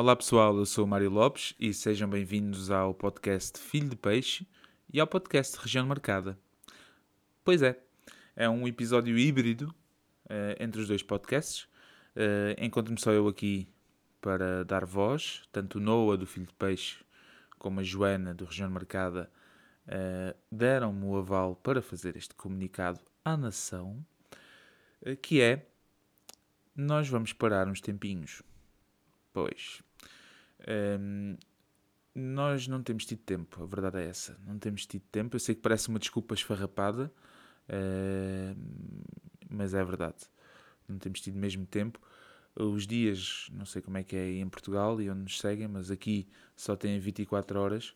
Olá pessoal, eu sou o Mário Lopes e sejam bem-vindos ao podcast Filho de Peixe e ao podcast Região Marcada. Pois é, é um episódio híbrido uh, entre os dois podcasts. Uh, Encontro-me só eu aqui para dar voz, tanto Noah do Filho de Peixe como a Joana do Região Marcada uh, deram-me o aval para fazer este comunicado à nação, que é nós vamos parar uns tempinhos Pois. Um, nós não temos tido tempo, a verdade é essa. Não temos tido tempo. Eu sei que parece uma desculpa esfarrapada, uh, mas é verdade. Não temos tido mesmo tempo. Os dias, não sei como é que é em Portugal e onde nos seguem, mas aqui só têm 24 horas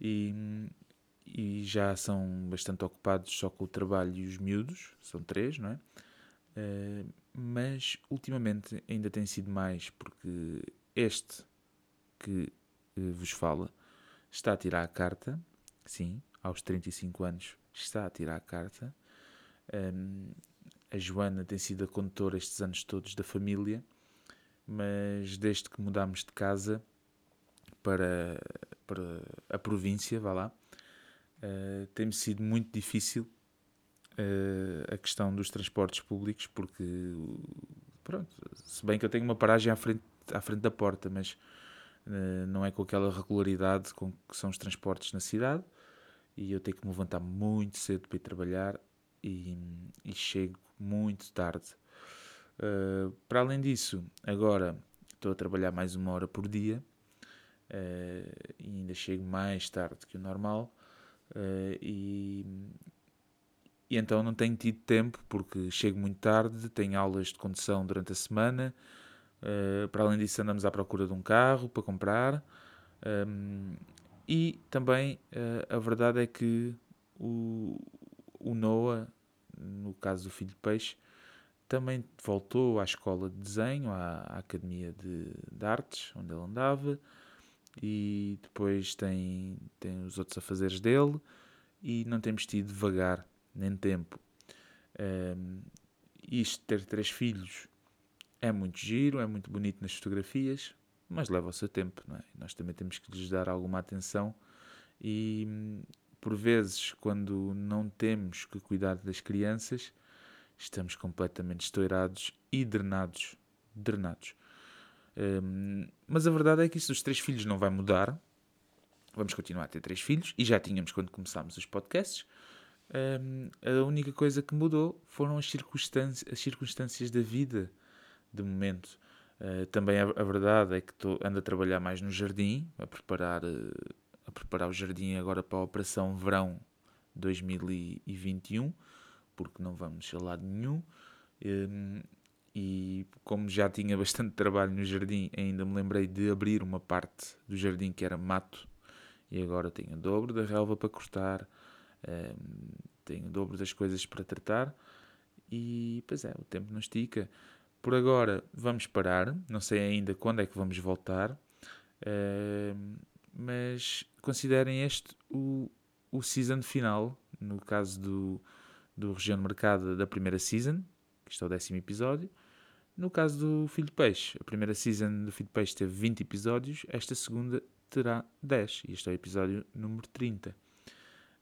e, e já são bastante ocupados só com o trabalho e os miúdos, são três, não é? Uh, mas ultimamente ainda tem sido mais porque este que uh, vos fala está a tirar a carta, sim, aos 35 anos está a tirar a carta. Um, a Joana tem sido a condutora estes anos todos da família, mas desde que mudámos de casa para, para a província, vá lá, uh, tem-me sido muito difícil uh, a questão dos transportes públicos, porque, pronto, se bem que eu tenho uma paragem à frente, à frente da porta, mas não é com aquela regularidade com que são os transportes na cidade, e eu tenho que me levantar muito cedo para ir trabalhar e, e chego muito tarde. Uh, para além disso, agora estou a trabalhar mais uma hora por dia uh, e ainda chego mais tarde que o normal. Uh, e, e então não tenho tido tempo porque chego muito tarde, tenho aulas de condução durante a semana. Uh, para além disso, andamos à procura de um carro para comprar. Um, ehm, e também uh, a verdade é que o, o Noah, no caso do Filho de Peixe, também voltou à escola de desenho, à, à academia de, de, artes, onde ele andava, e depois tem, tem os outros afazeres dele, e não temos tido devagar nem tempo. Um, isto, ter três filhos, é muito giro, é muito bonito nas fotografias, mas leva o seu tempo, não é? Nós também temos que lhes dar alguma atenção e, por vezes, quando não temos que cuidar das crianças, estamos completamente estourados e drenados. drenados. Um, mas a verdade é que isso dos três filhos não vai mudar. Vamos continuar a ter três filhos e já tínhamos quando começámos os podcasts um, a única coisa que mudou foram as circunstâncias, as circunstâncias da vida de momento. Uh, também a, a, verdade é que tô, ando a trabalhar mais no jardim, a preparar, uh, a preparar o jardim agora para a Operação Verão 2021, porque não vamos a lado nenhum. Um, e como já tinha bastante trabalho no jardim, ainda me lembrei de abrir uma parte do jardim que era mato, e agora tenho o dobro da relva para cortar tenho o dobro das coisas para tratar e, pois é, o tempo não estica. Por agora vamos parar, não sei ainda quando é que vamos voltar, uh, mas considerem este o, o season final, no caso do, do Região de Mercado da primeira season, que está é o décimo episódio. No caso do Filho de Peixe, a primeira season do Filho de Peixe teve 20 episódios, esta segunda terá 10, e este é o episódio número 30.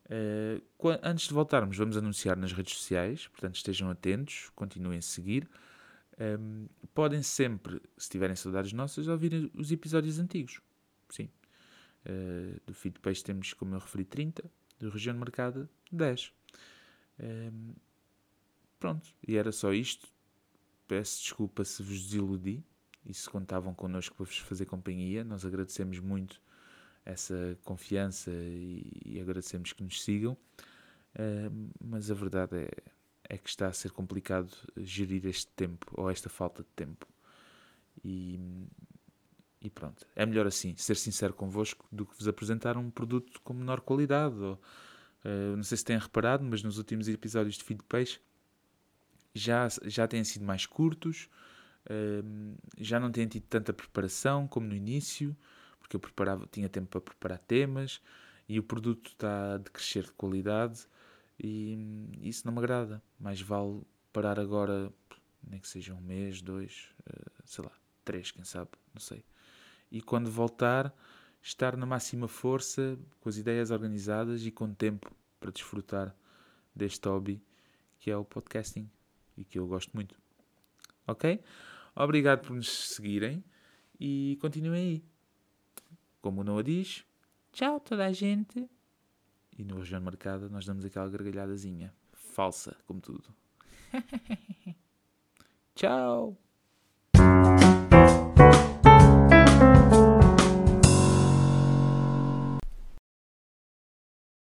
Uh, antes de voltarmos, vamos anunciar nas redes sociais, portanto estejam atentos, continuem a seguir. Um, podem sempre, se tiverem saudades nossas, ouvir os episódios antigos. Sim. Uh, do Feed Peixe temos, como eu referi, 30, do Região de Mercado, 10. Um, pronto, e era só isto. Peço desculpa se vos desiludi e se contavam connosco para vos fazer companhia. Nós agradecemos muito essa confiança e, e agradecemos que nos sigam. Uh, mas a verdade é, é que está a ser complicado gerir este tempo ou esta falta de tempo. E, e pronto, é melhor assim, ser sincero convosco do que vos apresentar um produto com menor qualidade. Ou, uh, não sei se têm reparado, mas nos últimos episódios de Filho de Peixe já, já têm sido mais curtos, uh, já não têm tido tanta preparação como no início porque eu preparava, tinha tempo para preparar temas e o produto está a crescer de qualidade e isso não me agrada. Mais vale parar agora, nem que seja um mês, dois, eh, sei lá, três, quem sabe, não sei. e quando voltar, estar na máxima força, com as ideias organizadas e com tempo para desfrutar deste hobby que é o podcasting e que eu gosto muito. Ok? Obrigado por nos seguirem e continuem aí. Como o Noah diz, tchau toda a gente. E no Região Marcada nós damos aquela gargalhadazinha. Falsa, como tudo. tchau!